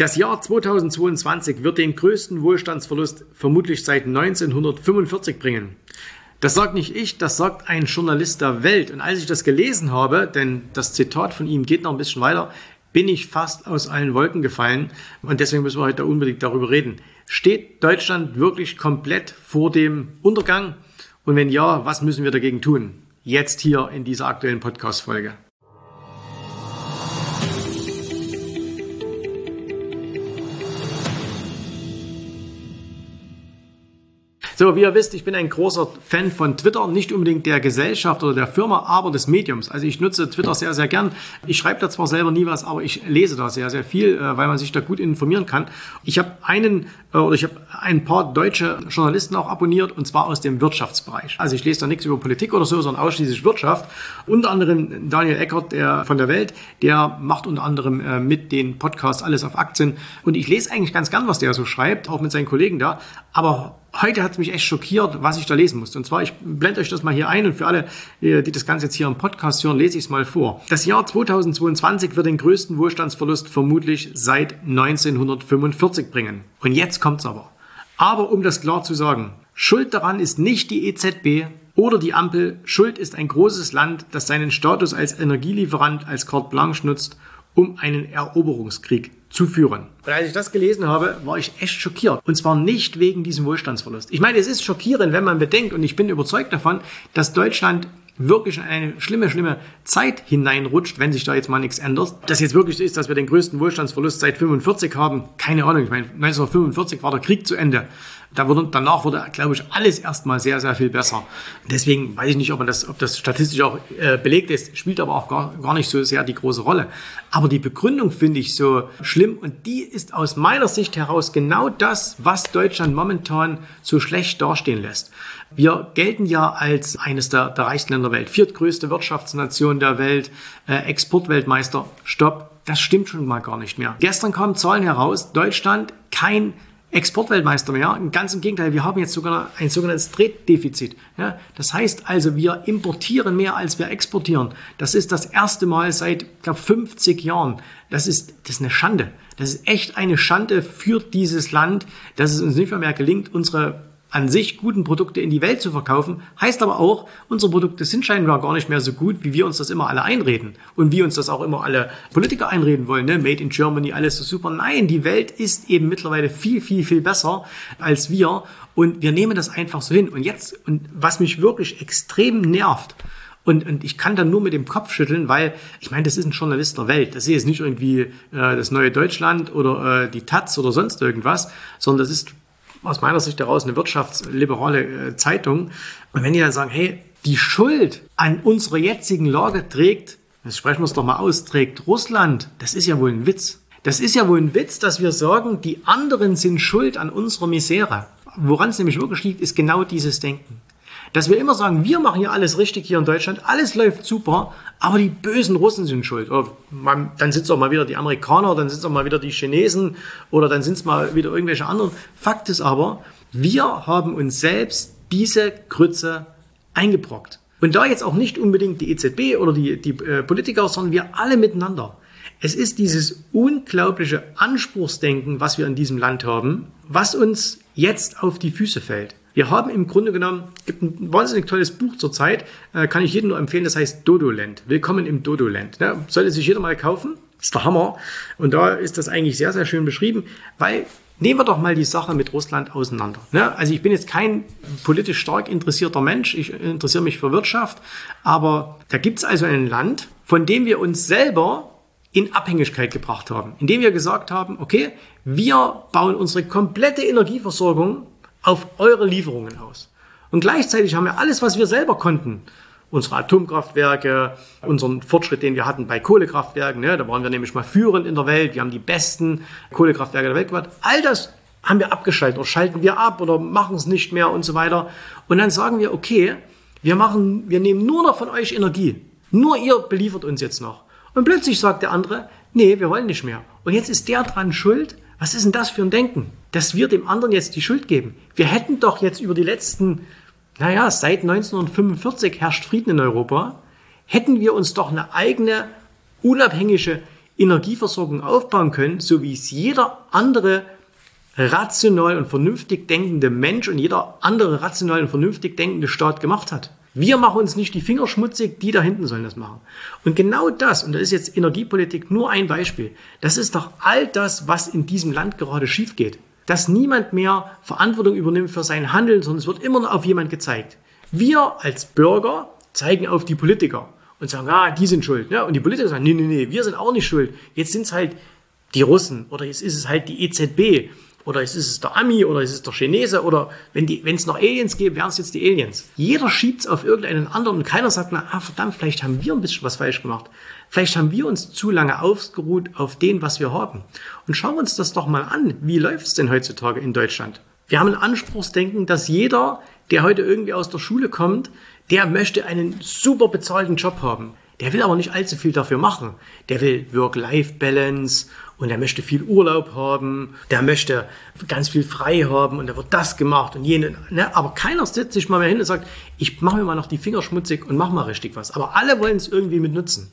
Das Jahr 2022 wird den größten Wohlstandsverlust vermutlich seit 1945 bringen. Das sagt nicht ich, das sagt ein Journalist der Welt. Und als ich das gelesen habe, denn das Zitat von ihm geht noch ein bisschen weiter, bin ich fast aus allen Wolken gefallen. Und deswegen müssen wir heute unbedingt darüber reden. Steht Deutschland wirklich komplett vor dem Untergang? Und wenn ja, was müssen wir dagegen tun? Jetzt hier in dieser aktuellen Podcast-Folge. So, wie ihr wisst, ich bin ein großer Fan von Twitter, nicht unbedingt der Gesellschaft oder der Firma, aber des Mediums. Also ich nutze Twitter sehr, sehr gern. Ich schreibe da zwar selber nie was, aber ich lese da sehr, sehr viel, äh, weil man sich da gut informieren kann. Ich habe einen äh, oder ich habe ein paar deutsche Journalisten auch abonniert und zwar aus dem Wirtschaftsbereich. Also ich lese da nichts über Politik oder so, sondern ausschließlich Wirtschaft. Unter anderem Daniel Eckert, der von der Welt, der macht unter anderem äh, mit den Podcasts alles auf Aktien und ich lese eigentlich ganz gern, was der so schreibt, auch mit seinen Kollegen da. Aber heute hat es mich echt schockiert, was ich da lesen musste. Und zwar, ich blende euch das mal hier ein und für alle, die das Ganze jetzt hier im Podcast hören, lese ich es mal vor. Das Jahr 2022 wird den größten Wohlstandsverlust vermutlich seit 1945 bringen. Und jetzt kommt's aber. Aber um das klar zu sagen, Schuld daran ist nicht die EZB oder die Ampel. Schuld ist ein großes Land, das seinen Status als Energielieferant als Carte Blanche nutzt, um einen Eroberungskrieg zu führen. Und als ich das gelesen habe, war ich echt schockiert. Und zwar nicht wegen diesem Wohlstandsverlust. Ich meine, es ist schockierend, wenn man bedenkt, und ich bin überzeugt davon, dass Deutschland wirklich in eine schlimme, schlimme Zeit hineinrutscht, wenn sich da jetzt mal nichts ändert. Das jetzt wirklich so ist, dass wir den größten Wohlstandsverlust seit 45 haben, keine Ahnung. Ich meine, 1945 war der Krieg zu Ende. Da wurde, danach wurde, glaube ich, alles erstmal sehr, sehr viel besser. Deswegen weiß ich nicht, ob, das, ob das statistisch auch äh, belegt ist, spielt aber auch gar, gar nicht so sehr die große Rolle. Aber die Begründung finde ich so schlimm und die ist aus meiner Sicht heraus genau das, was Deutschland momentan so schlecht dastehen lässt. Wir gelten ja als eines der, der reichsten Länder der Welt, viertgrößte Wirtschaftsnation der Welt, äh, Exportweltmeister. Stopp, das stimmt schon mal gar nicht mehr. Gestern kamen Zahlen heraus, Deutschland kein Exportweltmeister mehr. Ganz im Gegenteil, wir haben jetzt sogar ein sogenanntes Tretdefizit. Ja, das heißt also, wir importieren mehr, als wir exportieren. Das ist das erste Mal seit, glaube 50 Jahren. Das ist, das ist eine Schande. Das ist echt eine Schande für dieses Land, dass es uns nicht mehr, mehr gelingt, unsere an sich guten Produkte in die Welt zu verkaufen, heißt aber auch, unsere Produkte sind scheinbar gar nicht mehr so gut, wie wir uns das immer alle einreden und wie uns das auch immer alle Politiker einreden wollen, ne? Made in Germany, alles so super. Nein, die Welt ist eben mittlerweile viel, viel, viel besser als wir und wir nehmen das einfach so hin. Und jetzt, und was mich wirklich extrem nervt, und, und ich kann dann nur mit dem Kopf schütteln, weil ich meine, das ist ein Journalist der Welt. Das ist nicht irgendwie äh, das neue Deutschland oder äh, die Taz oder sonst irgendwas, sondern das ist aus meiner Sicht heraus eine wirtschaftsliberale äh, Zeitung. Und wenn die dann sagen, hey, die Schuld an unserer jetzigen Lage trägt, das sprechen wir es doch mal aus, trägt Russland, das ist ja wohl ein Witz. Das ist ja wohl ein Witz, dass wir sagen, die anderen sind schuld an unserer Misere. Woran es nämlich wirklich liegt, ist genau dieses Denken. Dass wir immer sagen, wir machen hier alles richtig hier in Deutschland, alles läuft super, aber die bösen Russen sind schuld. Oder man, dann sind es auch mal wieder die Amerikaner, dann sind es auch mal wieder die Chinesen oder dann sind es mal wieder irgendwelche anderen. Fakt ist aber, wir haben uns selbst diese Grütze eingebrockt. Und da jetzt auch nicht unbedingt die EZB oder die, die äh, Politiker, sondern wir alle miteinander. Es ist dieses unglaubliche Anspruchsdenken, was wir in diesem Land haben, was uns jetzt auf die Füße fällt. Wir haben im Grunde genommen, gibt ein wahnsinnig tolles Buch zurzeit, äh, kann ich jedem nur empfehlen, das heißt Dodoland. Willkommen im Dodoland. Ja, sollte sich jeder mal kaufen. Ist der Hammer. Und da ist das eigentlich sehr, sehr schön beschrieben, weil Nehmen wir doch mal die Sache mit Russland auseinander. Ne? Also ich bin jetzt kein politisch stark interessierter Mensch, ich interessiere mich für Wirtschaft, aber da gibt es also ein Land, von dem wir uns selber in Abhängigkeit gebracht haben, indem wir gesagt haben, okay, wir bauen unsere komplette Energieversorgung auf eure Lieferungen aus. Und gleichzeitig haben wir alles, was wir selber konnten, unsere Atomkraftwerke, unseren Fortschritt, den wir hatten bei Kohlekraftwerken, ne, da waren wir nämlich mal führend in der Welt, wir haben die besten Kohlekraftwerke der Welt gemacht, all das haben wir abgeschaltet oder schalten wir ab oder machen es nicht mehr und so weiter. Und dann sagen wir, okay, wir machen, wir nehmen nur noch von euch Energie. Nur ihr beliefert uns jetzt noch. Und plötzlich sagt der andere, nee, wir wollen nicht mehr. Und jetzt ist der dran schuld, was ist denn das für ein Denken, dass wir dem anderen jetzt die Schuld geben? Wir hätten doch jetzt über die letzten, naja, seit 1945 herrscht Frieden in Europa, hätten wir uns doch eine eigene, unabhängige Energieversorgung aufbauen können, so wie es jeder andere rational und vernünftig denkende Mensch und jeder andere rational und vernünftig denkende Staat gemacht hat. Wir machen uns nicht die Finger schmutzig, die da hinten sollen das machen. Und genau das, und da ist jetzt Energiepolitik nur ein Beispiel, das ist doch all das, was in diesem Land gerade schief geht. Dass niemand mehr Verantwortung übernimmt für sein Handeln, sondern es wird immer noch auf jemand gezeigt. Wir als Bürger zeigen auf die Politiker und sagen, ah, die sind schuld. Ja, und die Politiker sagen, nee, nee, nee, wir sind auch nicht schuld. Jetzt sind es halt die Russen oder jetzt ist es halt die EZB oder ist es der Ami oder ist es der Chinese oder wenn es noch Aliens gäbe, wären es jetzt die Aliens. Jeder schiebt es auf irgendeinen anderen und keiner sagt, na, ah, verdammt, vielleicht haben wir ein bisschen was falsch gemacht. Vielleicht haben wir uns zu lange ausgeruht auf dem, was wir haben. Und schauen wir uns das doch mal an. Wie läuft es denn heutzutage in Deutschland? Wir haben ein Anspruchsdenken, dass jeder, der heute irgendwie aus der Schule kommt, der möchte einen super bezahlten Job haben. Der will aber nicht allzu viel dafür machen. Der will Work-Life-Balance und er möchte viel Urlaub haben, der möchte ganz viel frei haben und da wird das gemacht und jene. Ne? Aber keiner setzt sich mal mehr hin und sagt, ich mache mir mal noch die Finger schmutzig und mache mal richtig was. Aber alle wollen es irgendwie mit nutzen.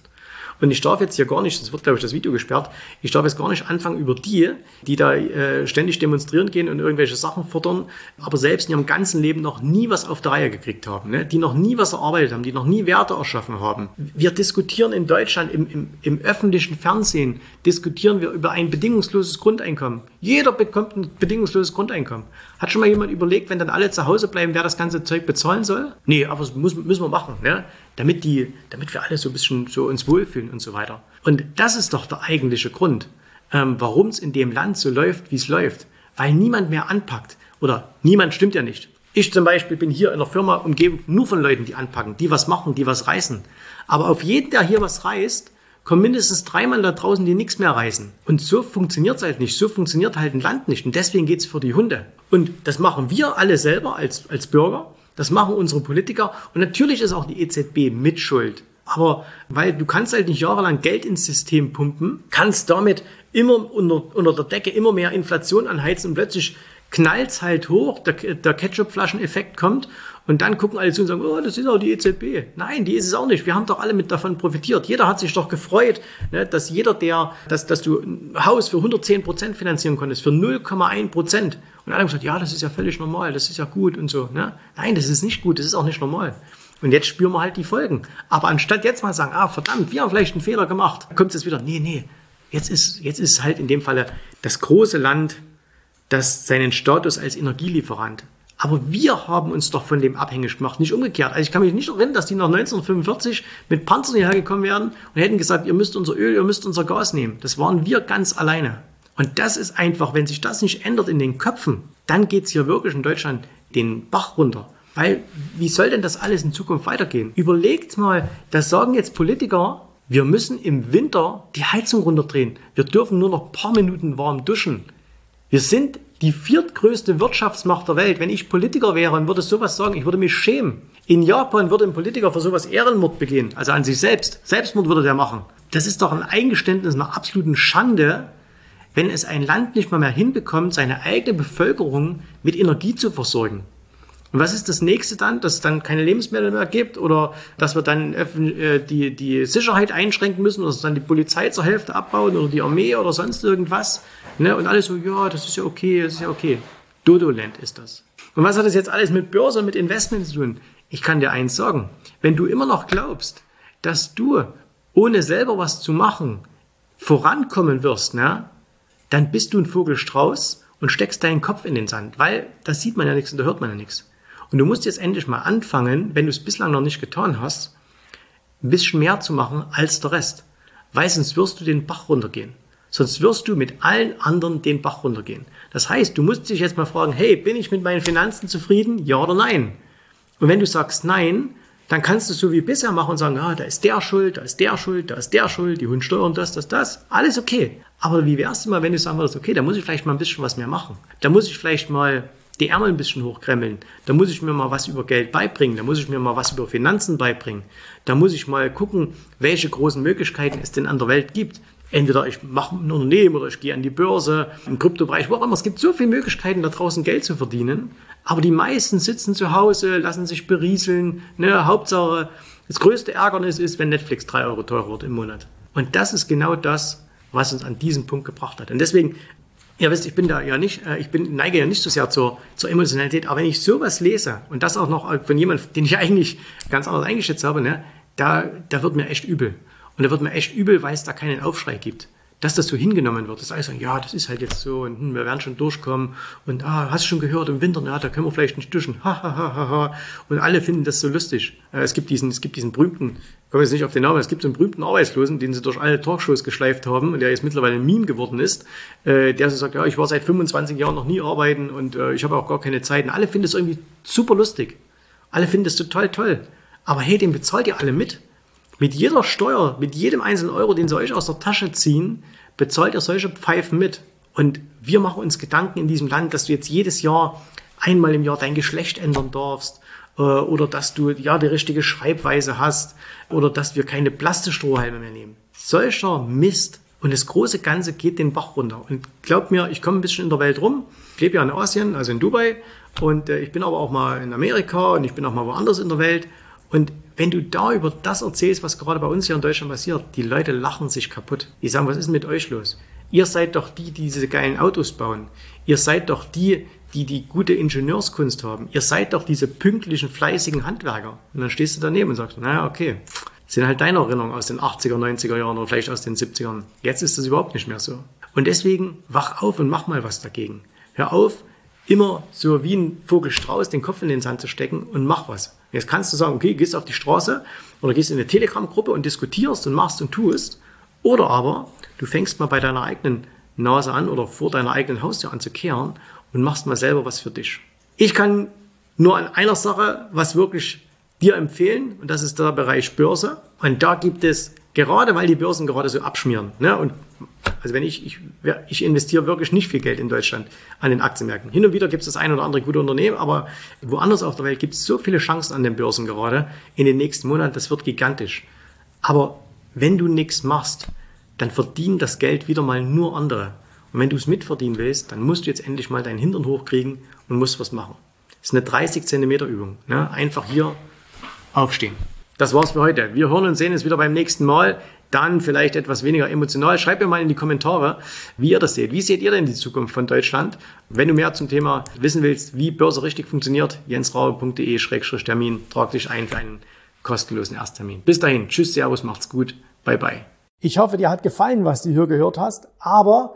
Und ich darf jetzt hier gar nicht, das wird glaube ich das Video gesperrt, ich darf jetzt gar nicht anfangen über die, die da äh, ständig demonstrieren gehen und irgendwelche Sachen fordern, aber selbst in ihrem ganzen Leben noch nie was auf der Reihe gekriegt haben, ne? die noch nie was erarbeitet haben, die noch nie Werte erschaffen haben. Wir diskutieren in Deutschland im, im, im öffentlichen Fernsehen, diskutieren wir über ein bedingungsloses Grundeinkommen. Jeder bekommt ein bedingungsloses Grundeinkommen. Hat schon mal jemand überlegt, wenn dann alle zu Hause bleiben, wer das ganze Zeug bezahlen soll? Nee, aber das muss, müssen wir machen, ne? damit, die, damit wir alle so ein bisschen so uns wohlfühlen und so weiter. Und das ist doch der eigentliche Grund, ähm, warum es in dem Land so läuft, wie es läuft. Weil niemand mehr anpackt. Oder niemand stimmt ja nicht. Ich zum Beispiel bin hier in der Firma umgeben nur von Leuten, die anpacken, die was machen, die was reißen. Aber auf jeden, der hier was reißt, kommen mindestens dreimal da draußen, die nichts mehr reißen. Und so funktioniert es halt nicht. So funktioniert halt ein Land nicht. Und deswegen geht es für die Hunde. Und das machen wir alle selber als, als Bürger. Das machen unsere Politiker. Und natürlich ist auch die EZB mitschuld. Aber weil du kannst halt nicht jahrelang Geld ins System pumpen, kannst damit immer unter, unter der Decke immer mehr Inflation anheizen und plötzlich knallt's halt hoch, der, der Ketchup-Flaschen-Effekt kommt und dann gucken alle zu und sagen, oh, das ist auch die EZB. Nein, die ist es auch nicht. Wir haben doch alle mit davon profitiert. Jeder hat sich doch gefreut, ne, dass jeder, der, dass, dass du ein Haus für 110 Prozent finanzieren konntest, für 0,1 Prozent. Und alle haben gesagt, ja, das ist ja völlig normal, das ist ja gut und so. Ne? Nein, das ist nicht gut, das ist auch nicht normal. Und jetzt spüren wir halt die Folgen. Aber anstatt jetzt mal sagen, ah, verdammt, wir haben vielleicht einen Fehler gemacht, kommt es wieder, nee, nee, jetzt ist, jetzt ist halt in dem Falle das große Land, das seinen Status als Energielieferant aber wir haben uns doch von dem abhängig gemacht, nicht umgekehrt. Also ich kann mich nicht erinnern, dass die nach 1945 mit Panzern hierher gekommen wären und hätten gesagt, ihr müsst unser Öl, ihr müsst unser Gas nehmen. Das waren wir ganz alleine. Und das ist einfach, wenn sich das nicht ändert in den Köpfen, dann geht's hier wirklich in Deutschland den Bach runter. Weil, wie soll denn das alles in Zukunft weitergehen? Überlegt mal, das sagen jetzt Politiker, wir müssen im Winter die Heizung runterdrehen. Wir dürfen nur noch ein paar Minuten warm duschen. Wir sind die viertgrößte Wirtschaftsmacht der Welt. Wenn ich Politiker wäre und würde sowas sagen, ich würde mich schämen. In Japan würde ein Politiker für sowas Ehrenmord begehen, also an sich selbst. Selbstmord würde der machen. Das ist doch ein Eingeständnis einer absoluten Schande, wenn es ein Land nicht mal mehr hinbekommt, seine eigene Bevölkerung mit Energie zu versorgen. Und was ist das nächste dann? Dass es dann keine Lebensmittel mehr gibt oder dass wir dann äh, die, die Sicherheit einschränken müssen oder dass dann die Polizei zur Hälfte abbauen oder die Armee oder sonst irgendwas. Ne? Und alles so, ja, das ist ja okay, das ist ja okay. Dodoland ist das. Und was hat das jetzt alles mit Börse mit Investment zu tun? Ich kann dir eins sagen. Wenn du immer noch glaubst, dass du ohne selber was zu machen vorankommen wirst, ne, dann bist du ein Vogelstrauß und steckst deinen Kopf in den Sand, weil da sieht man ja nichts und da hört man ja nichts. Und du musst jetzt endlich mal anfangen, wenn du es bislang noch nicht getan hast, ein bisschen mehr zu machen als der Rest. Weil sonst wirst du den Bach runtergehen. Sonst wirst du mit allen anderen den Bach runtergehen. Das heißt, du musst dich jetzt mal fragen, hey, bin ich mit meinen Finanzen zufrieden? Ja oder nein? Und wenn du sagst nein, dann kannst du es so wie bisher machen und sagen, ah, da ist der schuld, da ist der schuld, da ist der schuld, die Hundsteuern, das, das, das. Alles okay. Aber wie wär's denn mal, wenn du sagen würdest, okay, da muss ich vielleicht mal ein bisschen was mehr machen. Da muss ich vielleicht mal die Ärmel ein bisschen hochkremmeln. Da muss ich mir mal was über Geld beibringen. Da muss ich mir mal was über Finanzen beibringen. Da muss ich mal gucken, welche großen Möglichkeiten es denn an der Welt gibt. Entweder ich mache ein Unternehmen oder ich gehe an die Börse, im Kryptobereich, wo auch immer. Es gibt so viele Möglichkeiten, da draußen Geld zu verdienen. Aber die meisten sitzen zu Hause, lassen sich berieseln. Ne? Hauptsache, das größte Ärgernis ist, wenn Netflix drei Euro teurer wird im Monat. Und das ist genau das, was uns an diesem Punkt gebracht hat. Und deswegen, ihr wisst, ich bin da ja nicht, äh, ich bin, neige ja nicht so sehr zur, zur Emotionalität, aber wenn ich sowas lese und das auch noch von jemandem, den ich eigentlich ganz anders eingeschätzt habe, ne, da, da wird mir echt übel. Und da wird mir echt übel, weil es da keinen Aufschrei gibt dass das so hingenommen wird. Das heißt, ja, das ist halt jetzt so und hm, wir werden schon durchkommen und ah, hast schon gehört, im Winter, ja, da können wir vielleicht nicht duschen. Ha, ha, ha, ha, ha. Und alle finden das so lustig. Äh, es gibt diesen, es gibt diesen berühmten, ich komme jetzt nicht auf den Namen, es gibt so einen berühmten Arbeitslosen, den sie durch alle Talkshows geschleift haben und der jetzt mittlerweile ein Meme geworden ist, äh, der so sagt, ja, ich war seit 25 Jahren noch nie arbeiten und äh, ich habe auch gar keine Zeit. Und alle finden es irgendwie super lustig. Alle finden es total toll. Aber hey, den bezahlt ihr alle mit. Mit jeder Steuer, mit jedem einzelnen Euro, den sie euch aus der Tasche ziehen, bezahlt ihr solche Pfeifen mit. Und wir machen uns Gedanken in diesem Land, dass du jetzt jedes Jahr einmal im Jahr dein Geschlecht ändern darfst äh, oder dass du ja die richtige Schreibweise hast oder dass wir keine Plastikstrohhalme mehr nehmen. Solcher Mist. Und das große Ganze geht den Bach runter. Und glaub mir, ich komme ein bisschen in der Welt rum. Ich lebe ja in Asien, also in Dubai. Und äh, ich bin aber auch mal in Amerika und ich bin auch mal woanders in der Welt. Und wenn du da über das erzählst, was gerade bei uns hier in Deutschland passiert, die Leute lachen sich kaputt. Die sagen, was ist mit euch los? Ihr seid doch die, die diese geilen Autos bauen. Ihr seid doch die, die die gute Ingenieurskunst haben. Ihr seid doch diese pünktlichen, fleißigen Handwerker. Und dann stehst du daneben und sagst, naja, okay, sind halt deine Erinnerungen aus den 80er, 90er Jahren oder vielleicht aus den 70ern. Jetzt ist das überhaupt nicht mehr so. Und deswegen wach auf und mach mal was dagegen. Hör auf, immer so wie ein Vogelstrauß den Kopf in den Sand zu stecken und mach was. Jetzt kannst du sagen, okay, gehst auf die Straße oder gehst in eine Telegram-Gruppe und diskutierst und machst und tust. Oder aber du fängst mal bei deiner eigenen Nase an oder vor deiner eigenen Haustür an zu kehren und machst mal selber was für dich. Ich kann nur an einer Sache was wirklich dir empfehlen und das ist der Bereich Börse. Und da gibt es, gerade weil die Börsen gerade so abschmieren, ne, und also wenn ich, ich, ich investiere wirklich nicht viel Geld in Deutschland an den Aktienmärkten. Hin und wieder gibt es das ein oder andere gute Unternehmen, aber woanders auf der Welt gibt es so viele Chancen an den Börsen gerade in den nächsten Monaten, das wird gigantisch. Aber wenn du nichts machst, dann verdienen das Geld wieder mal nur andere. Und wenn du es mitverdienen willst, dann musst du jetzt endlich mal deinen Hintern hochkriegen und musst was machen. Das ist eine 30 Zentimeter Übung. Ne? Einfach hier aufstehen. Das war's für heute. Wir hören und sehen uns wieder beim nächsten Mal dann vielleicht etwas weniger emotional. Schreibt mir mal in die Kommentare, wie ihr das seht. Wie seht ihr denn die Zukunft von Deutschland? Wenn du mehr zum Thema wissen willst, wie Börse richtig funktioniert, jensraube.de-termin, trag dich ein für einen kostenlosen Ersttermin. Bis dahin, tschüss, servus, macht's gut, bye bye. Ich hoffe, dir hat gefallen, was du hier gehört hast, aber